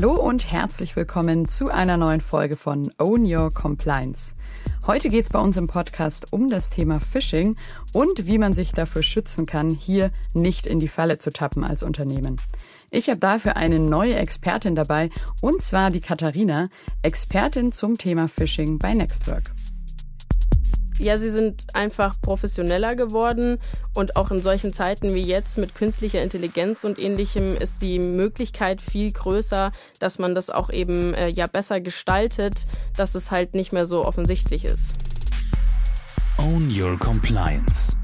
Hallo und herzlich willkommen zu einer neuen Folge von Own Your Compliance. Heute geht es bei uns im Podcast um das Thema Phishing und wie man sich dafür schützen kann, hier nicht in die Falle zu tappen als Unternehmen. Ich habe dafür eine neue Expertin dabei und zwar die Katharina, Expertin zum Thema Phishing bei Nextwork. Ja, sie sind einfach professioneller geworden und auch in solchen Zeiten wie jetzt mit künstlicher Intelligenz und ähnlichem ist die Möglichkeit viel größer, dass man das auch eben äh, ja besser gestaltet, dass es halt nicht mehr so offensichtlich ist. Own Your Compliance.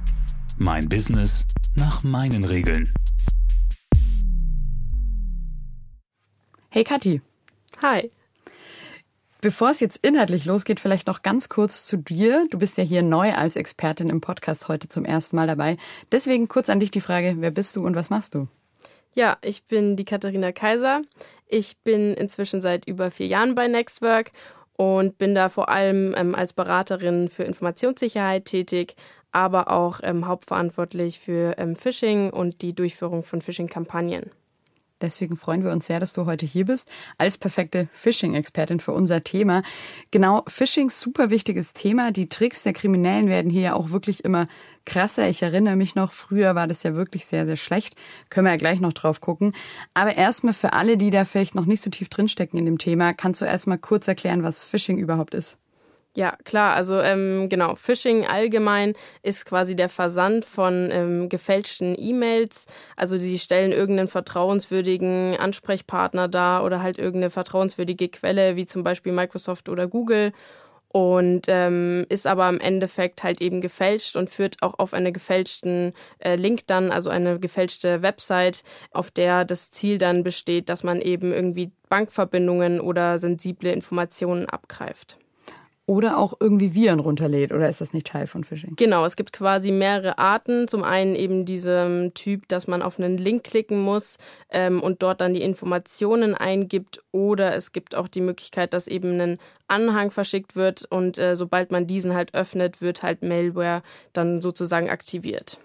Mein Business nach meinen Regeln. Hey Kathi. Hi. Bevor es jetzt inhaltlich losgeht, vielleicht noch ganz kurz zu dir. Du bist ja hier neu als Expertin im Podcast heute zum ersten Mal dabei. Deswegen kurz an dich die Frage, wer bist du und was machst du? Ja, ich bin die Katharina Kaiser. Ich bin inzwischen seit über vier Jahren bei Nextwork und bin da vor allem ähm, als Beraterin für Informationssicherheit tätig, aber auch ähm, hauptverantwortlich für ähm, Phishing und die Durchführung von Phishing-Kampagnen. Deswegen freuen wir uns sehr, dass du heute hier bist als perfekte Phishing-Expertin für unser Thema. Genau, Phishing, super wichtiges Thema. Die Tricks der Kriminellen werden hier ja auch wirklich immer krasser. Ich erinnere mich noch, früher war das ja wirklich sehr, sehr schlecht. Können wir ja gleich noch drauf gucken. Aber erstmal für alle, die da vielleicht noch nicht so tief drinstecken in dem Thema, kannst du erstmal kurz erklären, was Phishing überhaupt ist? Ja, klar. Also ähm, genau, Phishing allgemein ist quasi der Versand von ähm, gefälschten E-Mails. Also die stellen irgendeinen vertrauenswürdigen Ansprechpartner dar oder halt irgendeine vertrauenswürdige Quelle, wie zum Beispiel Microsoft oder Google. Und ähm, ist aber im Endeffekt halt eben gefälscht und führt auch auf einen gefälschten äh, Link dann, also eine gefälschte Website, auf der das Ziel dann besteht, dass man eben irgendwie Bankverbindungen oder sensible Informationen abgreift oder auch irgendwie Viren runterlädt oder ist das nicht Teil von Phishing? Genau, es gibt quasi mehrere Arten. Zum einen eben diesem Typ, dass man auf einen Link klicken muss ähm, und dort dann die Informationen eingibt oder es gibt auch die Möglichkeit, dass eben ein Anhang verschickt wird und äh, sobald man diesen halt öffnet, wird halt Malware dann sozusagen aktiviert.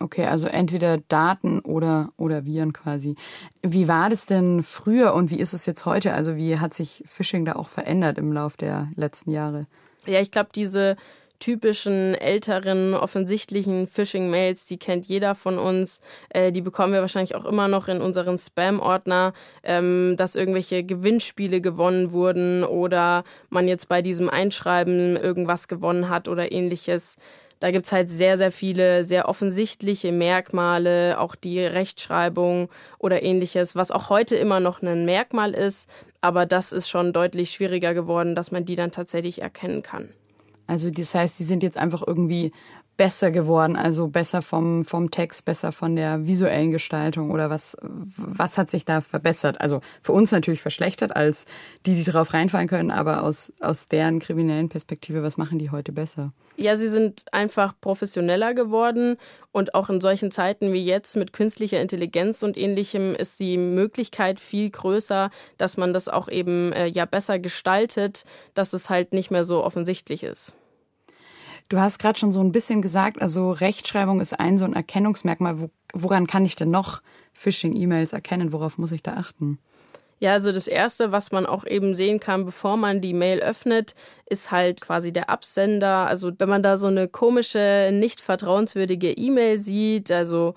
Okay, also entweder Daten oder, oder Viren quasi. Wie war das denn früher und wie ist es jetzt heute? Also wie hat sich Phishing da auch verändert im Lauf der letzten Jahre? Ja, ich glaube, diese typischen älteren, offensichtlichen Phishing-Mails, die kennt jeder von uns. Äh, die bekommen wir wahrscheinlich auch immer noch in unseren Spam-Ordner, ähm, dass irgendwelche Gewinnspiele gewonnen wurden oder man jetzt bei diesem Einschreiben irgendwas gewonnen hat oder ähnliches. Da gibt es halt sehr, sehr viele sehr offensichtliche Merkmale, auch die Rechtschreibung oder ähnliches, was auch heute immer noch ein Merkmal ist. Aber das ist schon deutlich schwieriger geworden, dass man die dann tatsächlich erkennen kann. Also das heißt, die sind jetzt einfach irgendwie besser geworden, also besser vom, vom Text, besser von der visuellen Gestaltung oder was, was hat sich da verbessert? Also für uns natürlich verschlechtert als die, die drauf reinfallen können, aber aus, aus deren kriminellen Perspektive, was machen die heute besser? Ja, sie sind einfach professioneller geworden und auch in solchen Zeiten wie jetzt mit künstlicher Intelligenz und ähnlichem ist die Möglichkeit viel größer, dass man das auch eben äh, ja besser gestaltet, dass es halt nicht mehr so offensichtlich ist. Du hast gerade schon so ein bisschen gesagt, also Rechtschreibung ist ein so ein Erkennungsmerkmal. woran kann ich denn noch Phishing-E-Mails erkennen? Worauf muss ich da achten? Ja, also das Erste, was man auch eben sehen kann, bevor man die Mail öffnet, ist halt quasi der Absender. Also wenn man da so eine komische, nicht vertrauenswürdige E-Mail sieht, also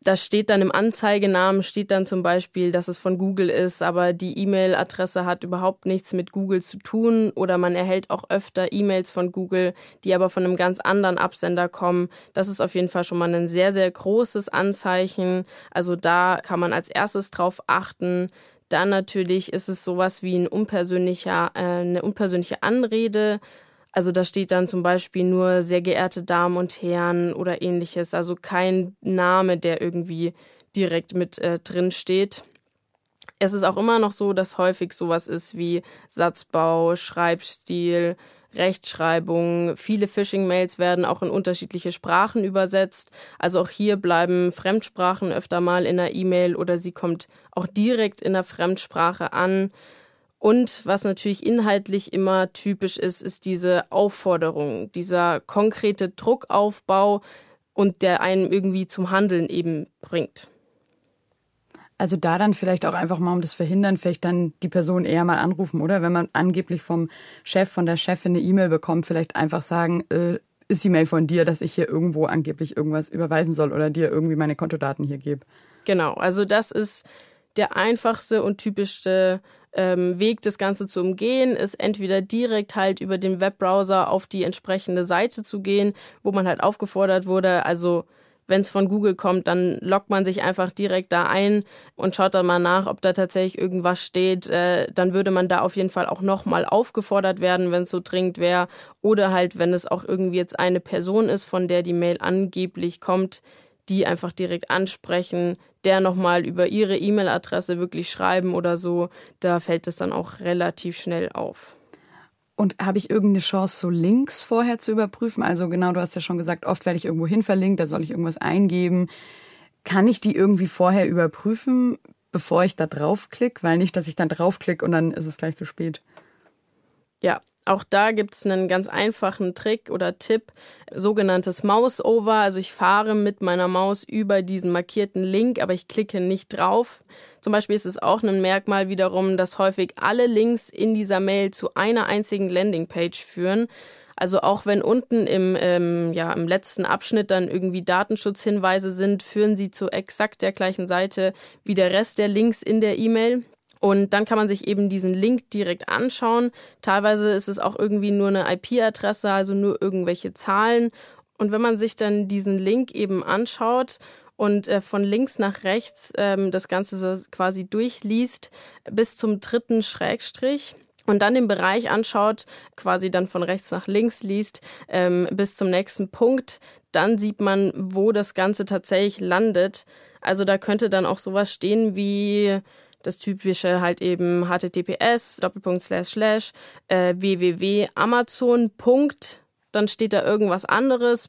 da steht dann im Anzeigenamen, steht dann zum Beispiel, dass es von Google ist, aber die E-Mail-Adresse hat überhaupt nichts mit Google zu tun oder man erhält auch öfter E-Mails von Google, die aber von einem ganz anderen Absender kommen. Das ist auf jeden Fall schon mal ein sehr, sehr großes Anzeichen. Also da kann man als erstes drauf achten. Dann natürlich ist es sowas wie ein unpersönlicher, äh, eine unpersönliche Anrede also da steht dann zum Beispiel nur sehr geehrte Damen und Herren oder ähnliches. Also kein Name, der irgendwie direkt mit äh, drin steht. Es ist auch immer noch so, dass häufig sowas ist wie Satzbau, Schreibstil, Rechtschreibung. Viele Phishing-Mails werden auch in unterschiedliche Sprachen übersetzt. Also auch hier bleiben Fremdsprachen öfter mal in der E-Mail oder sie kommt auch direkt in der Fremdsprache an. Und was natürlich inhaltlich immer typisch ist, ist diese Aufforderung, dieser konkrete Druckaufbau und der einen irgendwie zum Handeln eben bringt. Also da dann vielleicht auch einfach mal, um das verhindern, vielleicht dann die Person eher mal anrufen, oder? Wenn man angeblich vom Chef, von der Chefin eine E-Mail bekommt, vielleicht einfach sagen, äh, ist die Mail von dir, dass ich hier irgendwo angeblich irgendwas überweisen soll oder dir irgendwie meine Kontodaten hier gebe. Genau, also das ist der einfachste und typischste ähm, Weg, das Ganze zu umgehen, ist entweder direkt halt über den Webbrowser auf die entsprechende Seite zu gehen, wo man halt aufgefordert wurde, also wenn es von Google kommt, dann loggt man sich einfach direkt da ein und schaut dann mal nach, ob da tatsächlich irgendwas steht. Äh, dann würde man da auf jeden Fall auch nochmal aufgefordert werden, wenn es so dringend wäre. Oder halt, wenn es auch irgendwie jetzt eine Person ist, von der die Mail angeblich kommt, die einfach direkt ansprechen, der nochmal über ihre E-Mail-Adresse wirklich schreiben oder so. Da fällt es dann auch relativ schnell auf. Und habe ich irgendeine Chance, so Links vorher zu überprüfen? Also genau, du hast ja schon gesagt, oft werde ich irgendwo hin verlinkt, da soll ich irgendwas eingeben. Kann ich die irgendwie vorher überprüfen, bevor ich da draufklicke? Weil nicht, dass ich dann draufklicke und dann ist es gleich zu spät. Ja, auch da gibt es einen ganz einfachen Trick oder Tipp, sogenanntes Mouse-Over. Also ich fahre mit meiner Maus über diesen markierten Link, aber ich klicke nicht drauf. Zum Beispiel ist es auch ein Merkmal wiederum, dass häufig alle Links in dieser Mail zu einer einzigen Landingpage führen. Also auch wenn unten im, ähm, ja, im letzten Abschnitt dann irgendwie Datenschutzhinweise sind, führen sie zu exakt der gleichen Seite wie der Rest der Links in der E-Mail. Und dann kann man sich eben diesen Link direkt anschauen. Teilweise ist es auch irgendwie nur eine IP-Adresse, also nur irgendwelche Zahlen. Und wenn man sich dann diesen Link eben anschaut und äh, von links nach rechts ähm, das Ganze so quasi durchliest bis zum dritten Schrägstrich, und dann den Bereich anschaut, quasi dann von rechts nach links liest, ähm, bis zum nächsten Punkt, dann sieht man, wo das Ganze tatsächlich landet. Also da könnte dann auch sowas stehen wie das typische halt eben https Doppelpunkt slash slash äh, www.amazon. Dann steht da irgendwas anderes,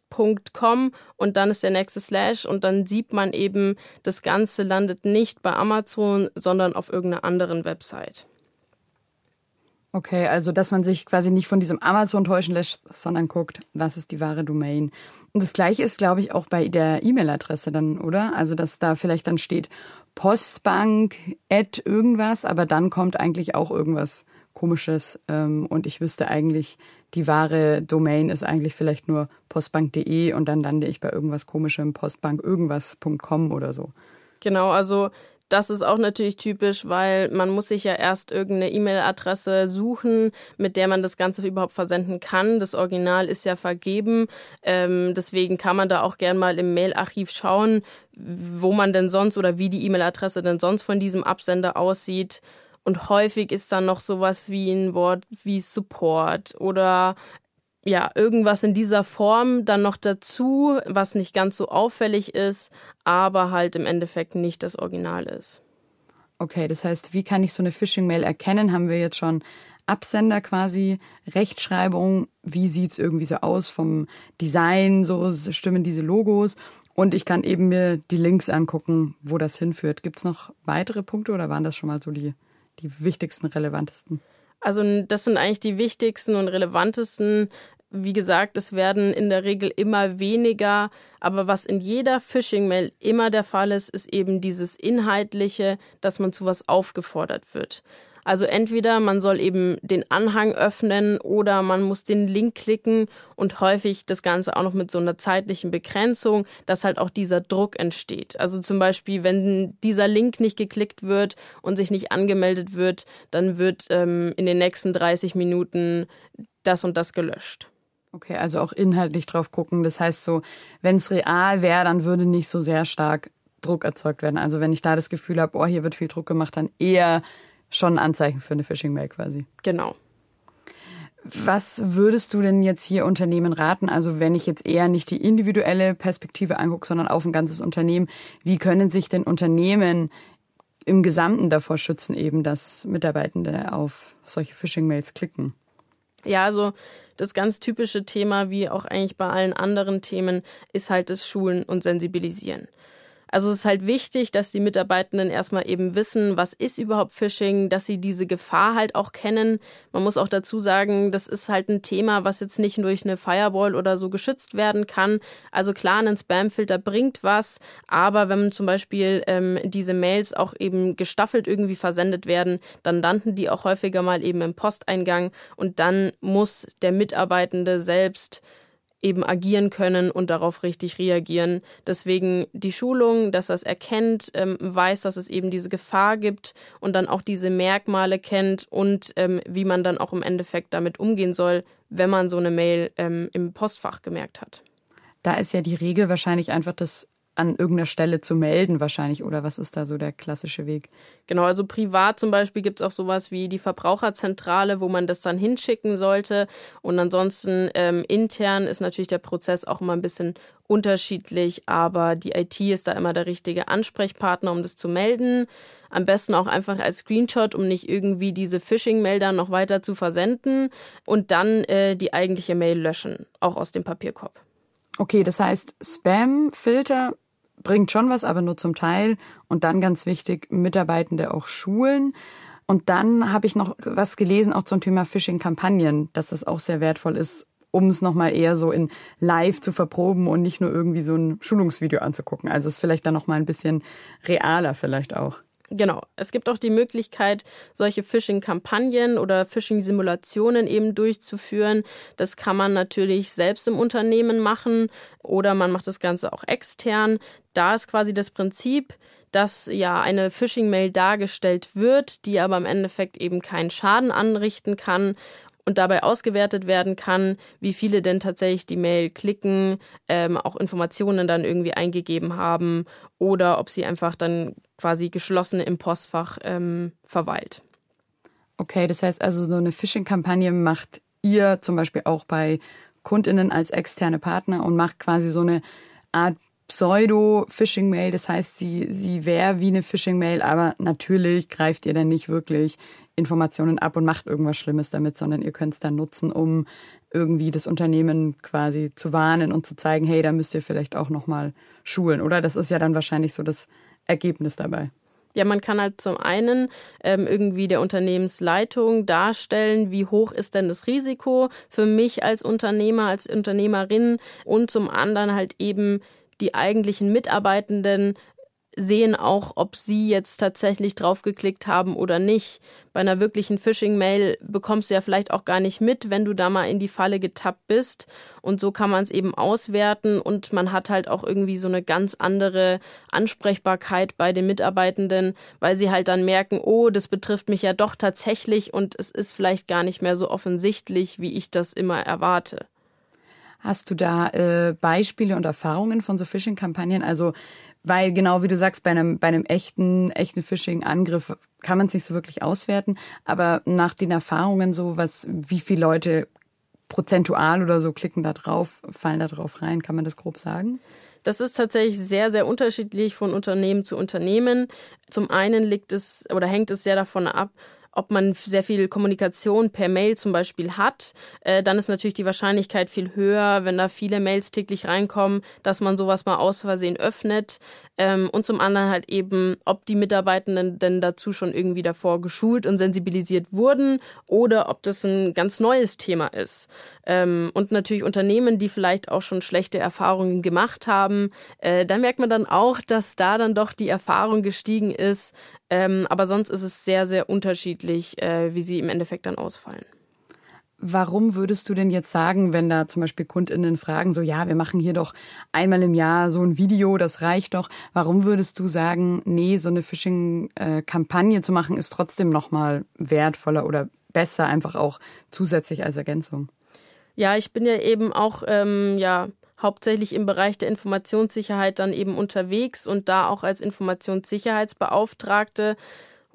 .com und dann ist der nächste Slash und dann sieht man eben, das Ganze landet nicht bei Amazon, sondern auf irgendeiner anderen Website. Okay, also dass man sich quasi nicht von diesem Amazon täuschen lässt, sondern guckt, was ist die wahre Domain. Und das gleiche ist, glaube ich, auch bei der E-Mail-Adresse dann, oder? Also dass da vielleicht dann steht Postbank, at irgendwas, aber dann kommt eigentlich auch irgendwas Komisches ähm, und ich wüsste eigentlich, die wahre Domain ist eigentlich vielleicht nur postbank.de und dann lande ich bei irgendwas Komischem, postbank irgendwas.com oder so. Genau, also das ist auch natürlich typisch, weil man muss sich ja erst irgendeine E-Mail-Adresse suchen, mit der man das Ganze überhaupt versenden kann. Das Original ist ja vergeben. Ähm, deswegen kann man da auch gern mal im Mail-Archiv schauen, wo man denn sonst oder wie die E-Mail-Adresse denn sonst von diesem Absender aussieht. Und häufig ist dann noch sowas wie ein Wort wie Support oder ja, irgendwas in dieser Form dann noch dazu, was nicht ganz so auffällig ist, aber halt im Endeffekt nicht das Original ist. Okay, das heißt, wie kann ich so eine Phishing-Mail erkennen? Haben wir jetzt schon Absender quasi, Rechtschreibung, wie sieht es irgendwie so aus vom Design, so stimmen diese Logos und ich kann eben mir die Links angucken, wo das hinführt. Gibt es noch weitere Punkte oder waren das schon mal so die, die wichtigsten, relevantesten? Also das sind eigentlich die wichtigsten und relevantesten. Wie gesagt, es werden in der Regel immer weniger, aber was in jeder Phishing-Mail immer der Fall ist, ist eben dieses Inhaltliche, dass man zu was aufgefordert wird. Also entweder man soll eben den Anhang öffnen oder man muss den Link klicken und häufig das Ganze auch noch mit so einer zeitlichen Begrenzung, dass halt auch dieser Druck entsteht. Also zum Beispiel, wenn dieser Link nicht geklickt wird und sich nicht angemeldet wird, dann wird ähm, in den nächsten 30 Minuten das und das gelöscht. Okay, also auch inhaltlich drauf gucken. Das heißt so, wenn es real wäre, dann würde nicht so sehr stark Druck erzeugt werden. Also wenn ich da das Gefühl habe, oh, hier wird viel Druck gemacht, dann eher schon ein Anzeichen für eine Phishing-Mail quasi. Genau. Was würdest du denn jetzt hier Unternehmen raten? Also wenn ich jetzt eher nicht die individuelle Perspektive angucke, sondern auf ein ganzes Unternehmen, wie können sich denn Unternehmen im Gesamten davor schützen, eben, dass Mitarbeitende auf solche Phishing-Mails klicken? Ja, also das ganz typische Thema, wie auch eigentlich bei allen anderen Themen, ist halt das Schulen und Sensibilisieren. Also es ist halt wichtig, dass die Mitarbeitenden erstmal eben wissen, was ist überhaupt Phishing, dass sie diese Gefahr halt auch kennen. Man muss auch dazu sagen, das ist halt ein Thema, was jetzt nicht durch eine Firewall oder so geschützt werden kann. Also klar, ein Spamfilter bringt was, aber wenn zum Beispiel ähm, diese Mails auch eben gestaffelt irgendwie versendet werden, dann landen die auch häufiger mal eben im Posteingang und dann muss der Mitarbeitende selbst eben agieren können und darauf richtig reagieren. Deswegen die Schulung, dass er es erkennt, ähm, weiß, dass es eben diese Gefahr gibt und dann auch diese Merkmale kennt und ähm, wie man dann auch im Endeffekt damit umgehen soll, wenn man so eine Mail ähm, im Postfach gemerkt hat. Da ist ja die Regel wahrscheinlich einfach das an irgendeiner Stelle zu melden wahrscheinlich oder was ist da so der klassische Weg? Genau, also privat zum Beispiel gibt es auch sowas wie die Verbraucherzentrale, wo man das dann hinschicken sollte und ansonsten ähm, intern ist natürlich der Prozess auch immer ein bisschen unterschiedlich, aber die IT ist da immer der richtige Ansprechpartner, um das zu melden. Am besten auch einfach als Screenshot, um nicht irgendwie diese Phishing-Melder noch weiter zu versenden und dann äh, die eigentliche Mail löschen, auch aus dem Papierkorb. Okay, das heißt, Spam-Filter bringt schon was, aber nur zum Teil. Und dann ganz wichtig, Mitarbeitende auch schulen. Und dann habe ich noch was gelesen, auch zum Thema Phishing-Kampagnen, dass das auch sehr wertvoll ist, um es nochmal eher so in live zu verproben und nicht nur irgendwie so ein Schulungsvideo anzugucken. Also es ist vielleicht dann nochmal ein bisschen realer vielleicht auch. Genau. Es gibt auch die Möglichkeit, solche Phishing-Kampagnen oder Phishing-Simulationen eben durchzuführen. Das kann man natürlich selbst im Unternehmen machen oder man macht das Ganze auch extern. Da ist quasi das Prinzip, dass ja eine Phishing-Mail dargestellt wird, die aber im Endeffekt eben keinen Schaden anrichten kann und dabei ausgewertet werden kann, wie viele denn tatsächlich die Mail klicken, ähm, auch Informationen dann irgendwie eingegeben haben oder ob sie einfach dann quasi geschlossen im Postfach ähm, verweilt. Okay, das heißt also, so eine Phishing-Kampagne macht ihr zum Beispiel auch bei KundInnen als externe Partner und macht quasi so eine Art Pseudo-Phishing-Mail. Das heißt, sie, sie wäre wie eine Phishing-Mail, aber natürlich greift ihr dann nicht wirklich Informationen ab und macht irgendwas Schlimmes damit, sondern ihr könnt es dann nutzen, um irgendwie das Unternehmen quasi zu warnen und zu zeigen, hey, da müsst ihr vielleicht auch nochmal schulen, oder? Das ist ja dann wahrscheinlich so das Ergebnis dabei. Ja, man kann halt zum einen ähm, irgendwie der Unternehmensleitung darstellen, wie hoch ist denn das Risiko für mich als Unternehmer, als Unternehmerin und zum anderen halt eben die eigentlichen Mitarbeitenden sehen auch, ob sie jetzt tatsächlich draufgeklickt haben oder nicht. Bei einer wirklichen Phishing-Mail bekommst du ja vielleicht auch gar nicht mit, wenn du da mal in die Falle getappt bist. Und so kann man es eben auswerten und man hat halt auch irgendwie so eine ganz andere Ansprechbarkeit bei den Mitarbeitenden, weil sie halt dann merken, oh, das betrifft mich ja doch tatsächlich und es ist vielleicht gar nicht mehr so offensichtlich, wie ich das immer erwarte. Hast du da äh, Beispiele und Erfahrungen von so Phishing-Kampagnen? Also, weil genau wie du sagst, bei einem, bei einem echten, echten Phishing-Angriff kann man es nicht so wirklich auswerten. Aber nach den Erfahrungen so, was, wie viele Leute prozentual oder so klicken da drauf, fallen da drauf rein, kann man das grob sagen? Das ist tatsächlich sehr, sehr unterschiedlich von Unternehmen zu Unternehmen. Zum einen liegt es oder hängt es sehr davon ab, ob man sehr viel Kommunikation per Mail zum Beispiel hat, äh, dann ist natürlich die Wahrscheinlichkeit viel höher, wenn da viele Mails täglich reinkommen, dass man sowas mal aus Versehen öffnet. Ähm, und zum anderen halt eben, ob die Mitarbeitenden denn dazu schon irgendwie davor geschult und sensibilisiert wurden oder ob das ein ganz neues Thema ist. Ähm, und natürlich Unternehmen, die vielleicht auch schon schlechte Erfahrungen gemacht haben. Äh, da merkt man dann auch, dass da dann doch die Erfahrung gestiegen ist. Ähm, aber sonst ist es sehr, sehr unterschiedlich, äh, wie sie im Endeffekt dann ausfallen. Warum würdest du denn jetzt sagen, wenn da zum Beispiel KundInnen fragen, so ja, wir machen hier doch einmal im Jahr so ein Video, das reicht doch. Warum würdest du sagen, nee, so eine Phishing-Kampagne zu machen, ist trotzdem nochmal wertvoller oder besser, einfach auch zusätzlich als Ergänzung? Ja, ich bin ja eben auch ähm, ja hauptsächlich im Bereich der Informationssicherheit dann eben unterwegs und da auch als Informationssicherheitsbeauftragte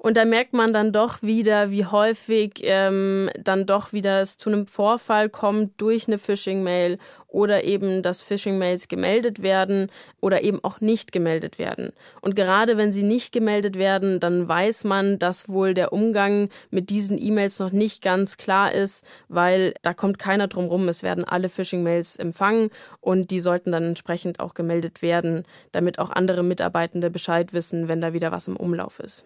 Und da merkt man dann doch wieder, wie häufig ähm, dann doch wieder es zu einem Vorfall kommt durch eine Phishing-Mail oder eben, dass Phishing-Mails gemeldet werden oder eben auch nicht gemeldet werden. Und gerade wenn sie nicht gemeldet werden, dann weiß man, dass wohl der Umgang mit diesen E-Mails noch nicht ganz klar ist, weil da kommt keiner drum rum. Es werden alle Phishing-Mails empfangen und die sollten dann entsprechend auch gemeldet werden, damit auch andere Mitarbeitende Bescheid wissen, wenn da wieder was im Umlauf ist.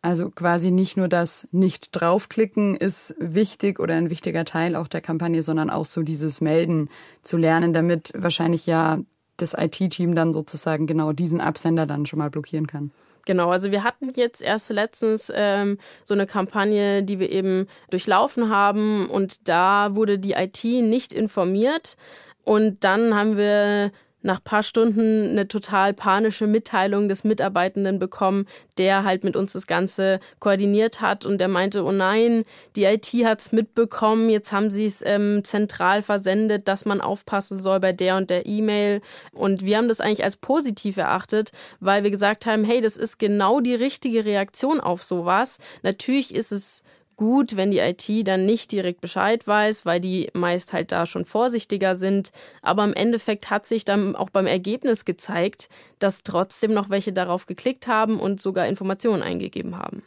Also quasi nicht nur das nicht draufklicken ist wichtig oder ein wichtiger Teil auch der Kampagne, sondern auch so dieses Melden zu lernen, damit wahrscheinlich ja das IT-Team dann sozusagen genau diesen Absender dann schon mal blockieren kann. Genau, also wir hatten jetzt erst letztens ähm, so eine Kampagne, die wir eben durchlaufen haben und da wurde die IT nicht informiert. Und dann haben wir nach paar Stunden eine total panische Mitteilung des Mitarbeitenden bekommen, der halt mit uns das Ganze koordiniert hat und der meinte, oh nein, die IT hat's mitbekommen, jetzt haben sie es ähm, zentral versendet, dass man aufpassen soll bei der und der E-Mail. Und wir haben das eigentlich als positiv erachtet, weil wir gesagt haben, hey, das ist genau die richtige Reaktion auf sowas. Natürlich ist es gut, wenn die IT dann nicht direkt Bescheid weiß, weil die meist halt da schon vorsichtiger sind. Aber im Endeffekt hat sich dann auch beim Ergebnis gezeigt, dass trotzdem noch welche darauf geklickt haben und sogar Informationen eingegeben haben.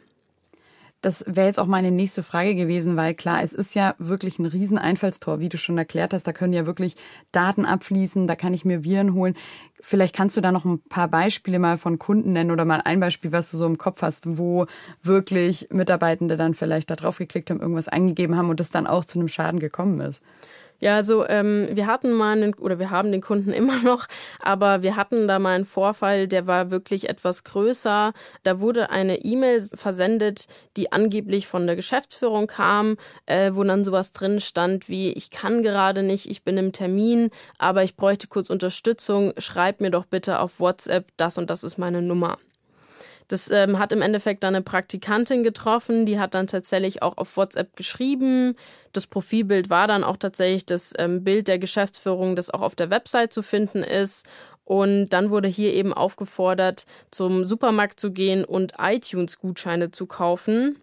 Das wäre jetzt auch meine nächste Frage gewesen, weil klar, es ist ja wirklich ein Rieseneinfallstor, wie du schon erklärt hast. Da können ja wirklich Daten abfließen, da kann ich mir Viren holen. Vielleicht kannst du da noch ein paar Beispiele mal von Kunden nennen oder mal ein Beispiel, was du so im Kopf hast, wo wirklich Mitarbeitende dann vielleicht da drauf geklickt haben, irgendwas eingegeben haben und es dann auch zu einem Schaden gekommen ist. Ja, also ähm, wir hatten mal einen, oder wir haben den Kunden immer noch, aber wir hatten da mal einen Vorfall, der war wirklich etwas größer. Da wurde eine E-Mail versendet, die angeblich von der Geschäftsführung kam, äh, wo dann sowas drin stand wie, ich kann gerade nicht, ich bin im Termin, aber ich bräuchte kurz Unterstützung, schreib mir doch bitte auf WhatsApp, das und das ist meine Nummer. Das ähm, hat im Endeffekt dann eine Praktikantin getroffen, die hat dann tatsächlich auch auf WhatsApp geschrieben. Das Profilbild war dann auch tatsächlich das ähm, Bild der Geschäftsführung, das auch auf der Website zu finden ist. Und dann wurde hier eben aufgefordert, zum Supermarkt zu gehen und iTunes-Gutscheine zu kaufen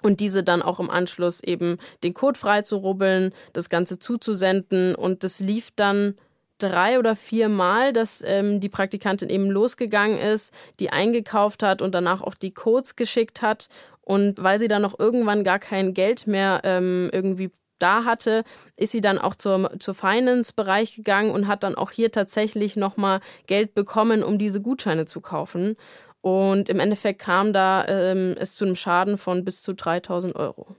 und diese dann auch im Anschluss eben den Code freizurubbeln, das Ganze zuzusenden. Und das lief dann drei oder vier Mal, dass ähm, die Praktikantin eben losgegangen ist, die eingekauft hat und danach auch die Codes geschickt hat. Und weil sie dann noch irgendwann gar kein Geld mehr ähm, irgendwie da hatte, ist sie dann auch zur, zur Finance-Bereich gegangen und hat dann auch hier tatsächlich nochmal Geld bekommen, um diese Gutscheine zu kaufen. Und im Endeffekt kam da ähm, es zu einem Schaden von bis zu 3000 Euro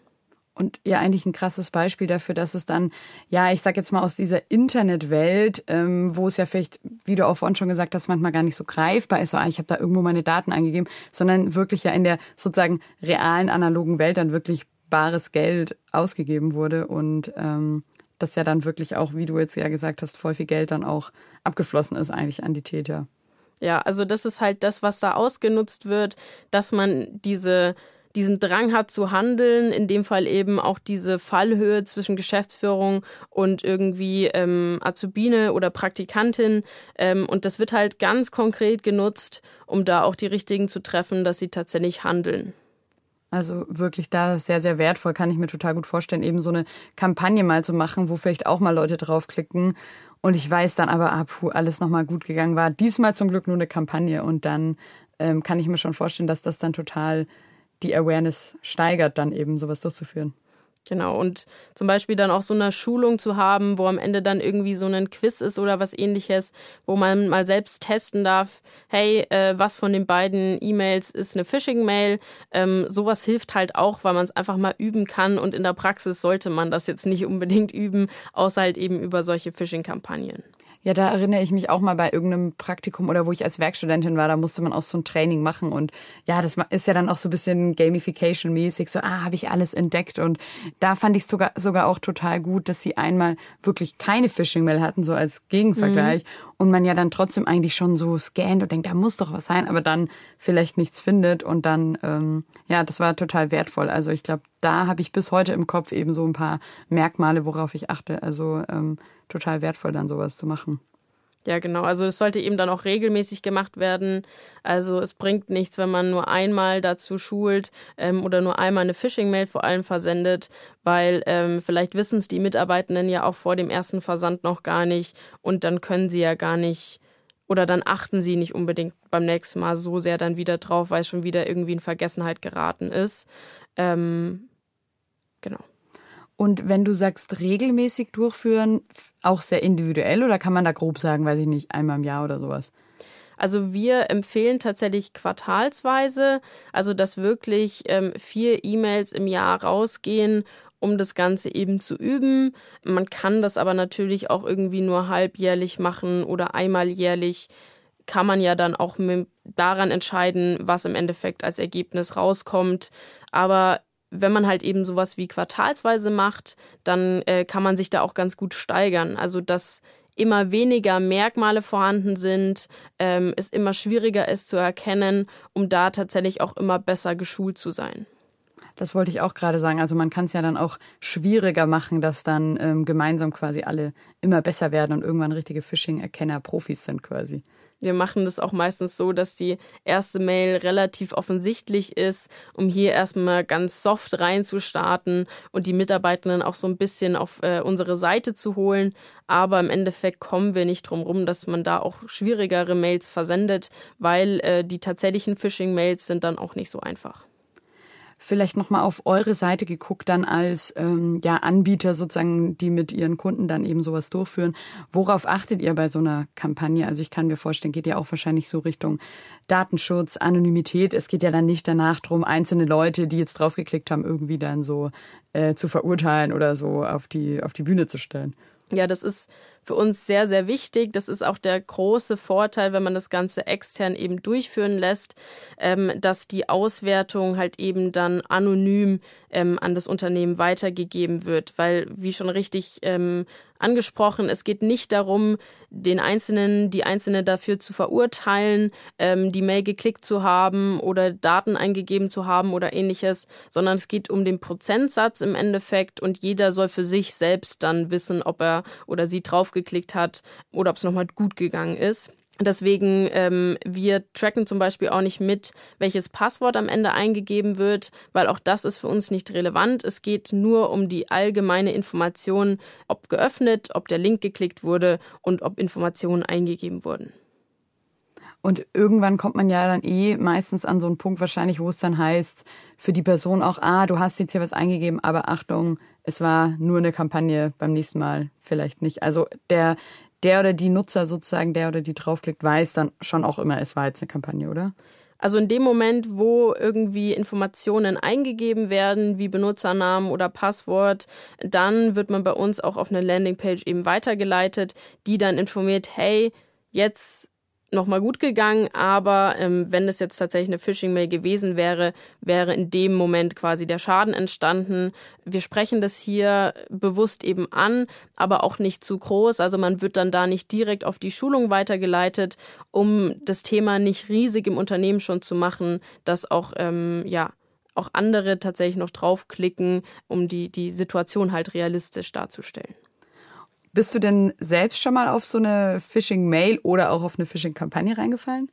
und ja eigentlich ein krasses Beispiel dafür, dass es dann, ja, ich sag jetzt mal aus dieser Internetwelt, ähm, wo es ja vielleicht, wie du auch vorhin schon gesagt hast, manchmal gar nicht so greifbar ist, so, ah, ich habe da irgendwo meine Daten eingegeben, sondern wirklich ja in der sozusagen realen analogen Welt dann wirklich bares Geld ausgegeben wurde und ähm, das ja dann wirklich auch, wie du jetzt ja gesagt hast, voll viel Geld dann auch abgeflossen ist eigentlich an die Täter. Ja, also das ist halt das, was da ausgenutzt wird, dass man diese diesen Drang hat zu handeln, in dem Fall eben auch diese Fallhöhe zwischen Geschäftsführung und irgendwie ähm, Azubine oder Praktikantin. Ähm, und das wird halt ganz konkret genutzt, um da auch die richtigen zu treffen, dass sie tatsächlich handeln. Also wirklich da sehr, sehr wertvoll, kann ich mir total gut vorstellen, eben so eine Kampagne mal zu machen, wo vielleicht auch mal Leute draufklicken. Und ich weiß dann aber, ah, puh, alles nochmal gut gegangen war. Diesmal zum Glück nur eine Kampagne. Und dann ähm, kann ich mir schon vorstellen, dass das dann total die Awareness steigert, dann eben sowas durchzuführen. Genau, und zum Beispiel dann auch so eine Schulung zu haben, wo am Ende dann irgendwie so ein Quiz ist oder was ähnliches, wo man mal selbst testen darf, hey, äh, was von den beiden E-Mails ist eine Phishing-Mail. Ähm, sowas hilft halt auch, weil man es einfach mal üben kann und in der Praxis sollte man das jetzt nicht unbedingt üben, außer halt eben über solche Phishing-Kampagnen. Ja, da erinnere ich mich auch mal bei irgendeinem Praktikum oder wo ich als Werkstudentin war, da musste man auch so ein Training machen und ja, das ist ja dann auch so ein bisschen Gamification-mäßig, so, ah, habe ich alles entdeckt und da fand ich es sogar, sogar auch total gut, dass sie einmal wirklich keine Phishing-Mail hatten, so als Gegenvergleich mhm. und man ja dann trotzdem eigentlich schon so scannt und denkt, da muss doch was sein, aber dann vielleicht nichts findet und dann, ähm, ja, das war total wertvoll. Also ich glaube, da habe ich bis heute im Kopf eben so ein paar Merkmale, worauf ich achte. Also ähm, total wertvoll, dann sowas zu machen. Ja, genau. Also es sollte eben dann auch regelmäßig gemacht werden. Also es bringt nichts, wenn man nur einmal dazu schult ähm, oder nur einmal eine Phishing-Mail vor allem versendet, weil ähm, vielleicht wissen es die Mitarbeitenden ja auch vor dem ersten Versand noch gar nicht und dann können sie ja gar nicht oder dann achten sie nicht unbedingt beim nächsten Mal so sehr dann wieder drauf, weil es schon wieder irgendwie in Vergessenheit geraten ist. Ähm, genau. Und wenn du sagst, regelmäßig durchführen, auch sehr individuell oder kann man da grob sagen, weiß ich nicht, einmal im Jahr oder sowas? Also wir empfehlen tatsächlich quartalsweise, also dass wirklich ähm, vier E-Mails im Jahr rausgehen, um das Ganze eben zu üben. Man kann das aber natürlich auch irgendwie nur halbjährlich machen oder einmal jährlich kann man ja dann auch daran entscheiden, was im Endeffekt als Ergebnis rauskommt. Aber wenn man halt eben sowas wie quartalsweise macht, dann äh, kann man sich da auch ganz gut steigern. Also dass immer weniger Merkmale vorhanden sind, ähm, es immer schwieriger ist zu erkennen, um da tatsächlich auch immer besser geschult zu sein. Das wollte ich auch gerade sagen. Also man kann es ja dann auch schwieriger machen, dass dann ähm, gemeinsam quasi alle immer besser werden und irgendwann richtige Phishing-Erkenner, Profis sind quasi. Wir machen das auch meistens so, dass die erste Mail relativ offensichtlich ist, um hier erstmal ganz soft reinzustarten und die Mitarbeitenden auch so ein bisschen auf äh, unsere Seite zu holen. Aber im Endeffekt kommen wir nicht drum rum, dass man da auch schwierigere Mails versendet, weil äh, die tatsächlichen Phishing-Mails sind dann auch nicht so einfach vielleicht nochmal auf eure Seite geguckt, dann als ähm, ja, Anbieter sozusagen, die mit ihren Kunden dann eben sowas durchführen. Worauf achtet ihr bei so einer Kampagne? Also ich kann mir vorstellen, geht ja auch wahrscheinlich so Richtung Datenschutz, Anonymität. Es geht ja dann nicht danach drum, einzelne Leute, die jetzt draufgeklickt haben, irgendwie dann so äh, zu verurteilen oder so auf die, auf die Bühne zu stellen. Ja, das ist für uns sehr, sehr wichtig. Das ist auch der große Vorteil, wenn man das Ganze extern eben durchführen lässt, ähm, dass die Auswertung halt eben dann anonym ähm, an das Unternehmen weitergegeben wird. Weil, wie schon richtig ähm, angesprochen, es geht nicht darum, den Einzelnen, die Einzelne dafür zu verurteilen, ähm, die Mail geklickt zu haben oder Daten eingegeben zu haben oder ähnliches, sondern es geht um den Prozentsatz im Endeffekt und jeder soll für sich selbst dann wissen, ob er oder sie draufgeklickt hat oder ob es nochmal gut gegangen ist. Deswegen, ähm, wir tracken zum Beispiel auch nicht mit, welches Passwort am Ende eingegeben wird, weil auch das ist für uns nicht relevant. Es geht nur um die allgemeine Information, ob geöffnet, ob der Link geklickt wurde und ob Informationen eingegeben wurden. Und irgendwann kommt man ja dann eh meistens an so einen Punkt wahrscheinlich, wo es dann heißt, für die Person auch, ah, du hast jetzt hier was eingegeben, aber Achtung, es war nur eine Kampagne, beim nächsten Mal vielleicht nicht. Also der, der oder die Nutzer sozusagen, der oder die draufklickt, weiß dann schon auch immer, es war jetzt eine Kampagne, oder? Also in dem Moment, wo irgendwie Informationen eingegeben werden, wie Benutzernamen oder Passwort, dann wird man bei uns auch auf eine Landingpage eben weitergeleitet, die dann informiert, hey, jetzt nochmal gut gegangen, aber ähm, wenn es jetzt tatsächlich eine Phishing-Mail gewesen wäre, wäre in dem Moment quasi der Schaden entstanden. Wir sprechen das hier bewusst eben an, aber auch nicht zu groß. Also man wird dann da nicht direkt auf die Schulung weitergeleitet, um das Thema nicht riesig im Unternehmen schon zu machen, dass auch ähm, ja auch andere tatsächlich noch draufklicken, um die, die Situation halt realistisch darzustellen. Bist du denn selbst schon mal auf so eine Phishing-Mail oder auch auf eine Phishing-Kampagne reingefallen?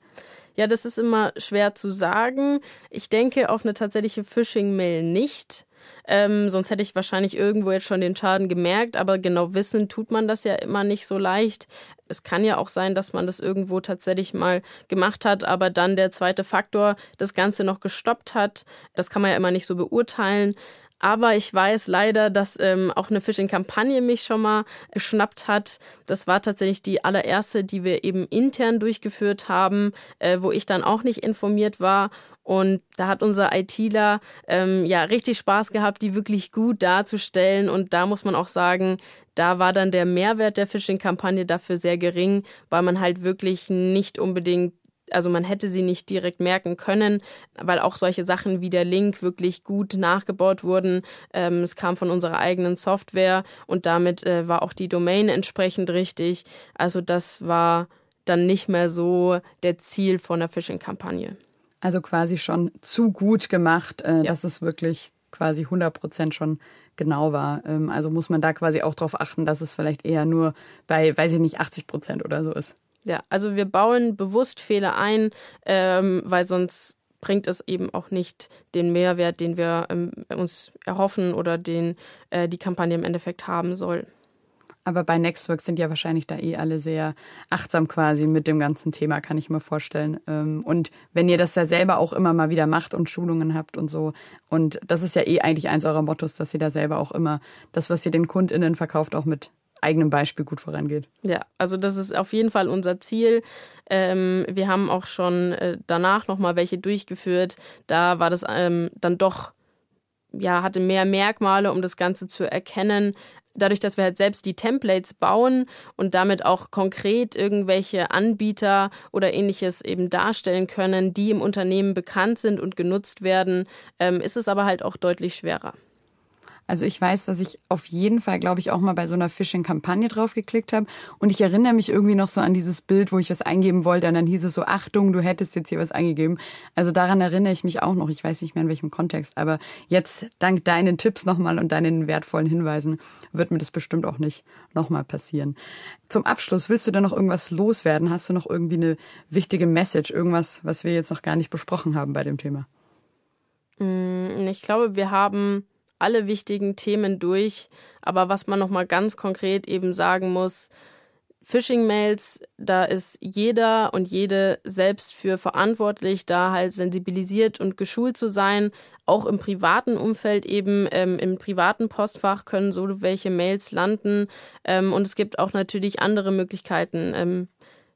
Ja, das ist immer schwer zu sagen. Ich denke auf eine tatsächliche Phishing-Mail nicht. Ähm, sonst hätte ich wahrscheinlich irgendwo jetzt schon den Schaden gemerkt, aber genau wissen tut man das ja immer nicht so leicht. Es kann ja auch sein, dass man das irgendwo tatsächlich mal gemacht hat, aber dann der zweite Faktor das Ganze noch gestoppt hat. Das kann man ja immer nicht so beurteilen. Aber ich weiß leider, dass ähm, auch eine Phishing-Kampagne mich schon mal geschnappt hat. Das war tatsächlich die allererste, die wir eben intern durchgeführt haben, äh, wo ich dann auch nicht informiert war. Und da hat unser ITler ähm, ja richtig Spaß gehabt, die wirklich gut darzustellen. Und da muss man auch sagen, da war dann der Mehrwert der Phishing-Kampagne dafür sehr gering, weil man halt wirklich nicht unbedingt also man hätte sie nicht direkt merken können, weil auch solche Sachen wie der Link wirklich gut nachgebaut wurden. Ähm, es kam von unserer eigenen Software und damit äh, war auch die Domain entsprechend richtig. Also das war dann nicht mehr so der Ziel von der Phishing-Kampagne. Also quasi schon zu gut gemacht, äh, ja. dass es wirklich quasi 100 Prozent schon genau war. Ähm, also muss man da quasi auch darauf achten, dass es vielleicht eher nur bei, weiß ich nicht, 80 Prozent oder so ist. Ja, also wir bauen bewusst Fehler ein, ähm, weil sonst bringt es eben auch nicht den Mehrwert, den wir ähm, uns erhoffen oder den äh, die Kampagne im Endeffekt haben soll. Aber bei Nextwork sind ja wahrscheinlich da eh alle sehr achtsam quasi mit dem ganzen Thema, kann ich mir vorstellen. Ähm, und wenn ihr das ja selber auch immer mal wieder macht und Schulungen habt und so, und das ist ja eh eigentlich eins eurer Mottos, dass ihr da selber auch immer das, was ihr den KundInnen verkauft, auch mit eigenem Beispiel gut vorangeht. Ja, also das ist auf jeden Fall unser Ziel. Ähm, wir haben auch schon äh, danach nochmal welche durchgeführt. Da war das ähm, dann doch ja, hatte mehr Merkmale, um das Ganze zu erkennen dadurch, dass wir halt selbst die Templates bauen und damit auch konkret irgendwelche Anbieter oder ähnliches eben darstellen können, die im Unternehmen bekannt sind und genutzt werden, ähm, ist es aber halt auch deutlich schwerer. Also ich weiß, dass ich auf jeden Fall, glaube ich, auch mal bei so einer Phishing-Kampagne drauf geklickt habe. Und ich erinnere mich irgendwie noch so an dieses Bild, wo ich was eingeben wollte. Und dann hieß es so, Achtung, du hättest jetzt hier was eingegeben. Also daran erinnere ich mich auch noch. Ich weiß nicht mehr in welchem Kontext. Aber jetzt, dank deinen Tipps nochmal und deinen wertvollen Hinweisen, wird mir das bestimmt auch nicht nochmal passieren. Zum Abschluss, willst du da noch irgendwas loswerden? Hast du noch irgendwie eine wichtige Message? Irgendwas, was wir jetzt noch gar nicht besprochen haben bei dem Thema? Mm, ich glaube, wir haben alle wichtigen Themen durch. Aber was man nochmal ganz konkret eben sagen muss, Phishing-Mails, da ist jeder und jede selbst für verantwortlich, da halt sensibilisiert und geschult zu sein. Auch im privaten Umfeld eben, ähm, im privaten Postfach können so welche Mails landen. Ähm, und es gibt auch natürlich andere Möglichkeiten. Ähm,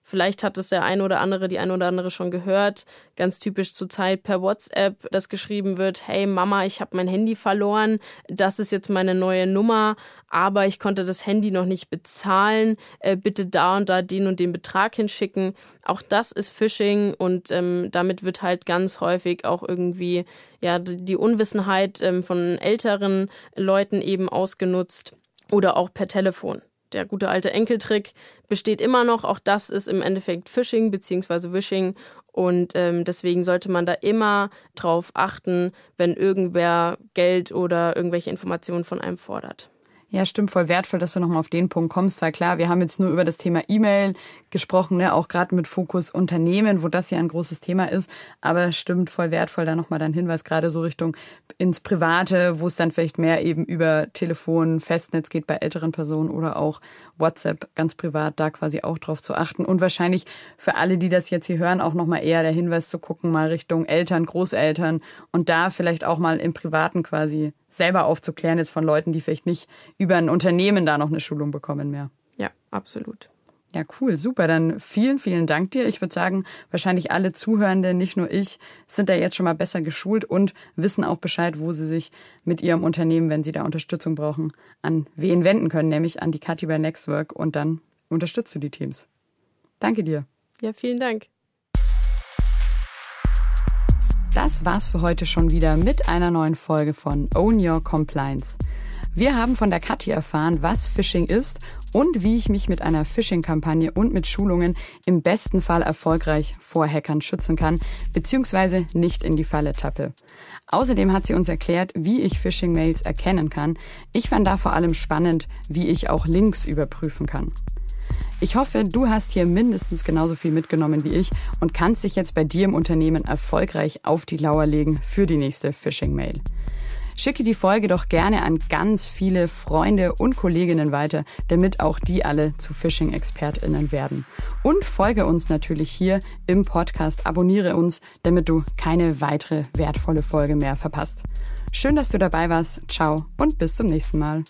Vielleicht hat es der eine oder andere, die eine oder andere schon gehört. Ganz typisch zurzeit per WhatsApp, dass geschrieben wird, hey Mama, ich habe mein Handy verloren, das ist jetzt meine neue Nummer, aber ich konnte das Handy noch nicht bezahlen, äh, bitte da und da den und den Betrag hinschicken. Auch das ist Phishing und ähm, damit wird halt ganz häufig auch irgendwie ja die Unwissenheit ähm, von älteren Leuten eben ausgenutzt oder auch per Telefon der gute alte Enkeltrick besteht immer noch. Auch das ist im Endeffekt Phishing bzw. Wishing. Und ähm, deswegen sollte man da immer drauf achten, wenn irgendwer Geld oder irgendwelche Informationen von einem fordert. Ja, stimmt, voll wertvoll, dass du nochmal auf den Punkt kommst, weil klar, wir haben jetzt nur über das Thema E-Mail gesprochen, ne, auch gerade mit Fokus Unternehmen, wo das ja ein großes Thema ist, aber stimmt, voll wertvoll, da nochmal dein Hinweis, gerade so Richtung ins Private, wo es dann vielleicht mehr eben über Telefon, Festnetz geht bei älteren Personen oder auch WhatsApp ganz privat, da quasi auch drauf zu achten. Und wahrscheinlich für alle, die das jetzt hier hören, auch nochmal eher der Hinweis zu gucken, mal Richtung Eltern, Großeltern und da vielleicht auch mal im Privaten quasi selber aufzuklären jetzt von Leuten, die vielleicht nicht über ein Unternehmen da noch eine Schulung bekommen mehr. Ja, absolut. Ja, cool, super. Dann vielen, vielen Dank dir. Ich würde sagen, wahrscheinlich alle Zuhörende, nicht nur ich, sind da jetzt schon mal besser geschult und wissen auch Bescheid, wo sie sich mit ihrem Unternehmen, wenn sie da Unterstützung brauchen, an wen wenden können, nämlich an die Kathi bei Nextwork und dann unterstützt du die Teams. Danke dir. Ja, vielen Dank. Das war's für heute schon wieder mit einer neuen Folge von Own Your Compliance. Wir haben von der Kathi erfahren, was Phishing ist und wie ich mich mit einer Phishing-Kampagne und mit Schulungen im besten Fall erfolgreich vor Hackern schützen kann, beziehungsweise nicht in die Falle tappe. Außerdem hat sie uns erklärt, wie ich Phishing-Mails erkennen kann. Ich fand da vor allem spannend, wie ich auch Links überprüfen kann. Ich hoffe, du hast hier mindestens genauso viel mitgenommen wie ich und kannst dich jetzt bei dir im Unternehmen erfolgreich auf die Lauer legen für die nächste Phishing-Mail. Schicke die Folge doch gerne an ganz viele Freunde und Kolleginnen weiter, damit auch die alle zu Phishing-ExpertInnen werden. Und folge uns natürlich hier im Podcast, abonniere uns, damit du keine weitere wertvolle Folge mehr verpasst. Schön, dass du dabei warst. Ciao und bis zum nächsten Mal.